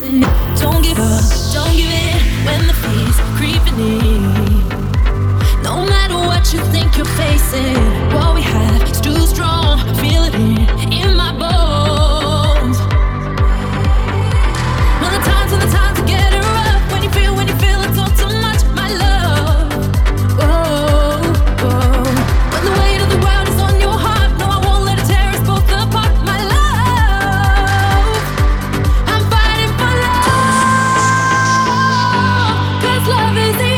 Don't give up, don't give in when the fear's creeping in. No matter what you think you're facing. cause love is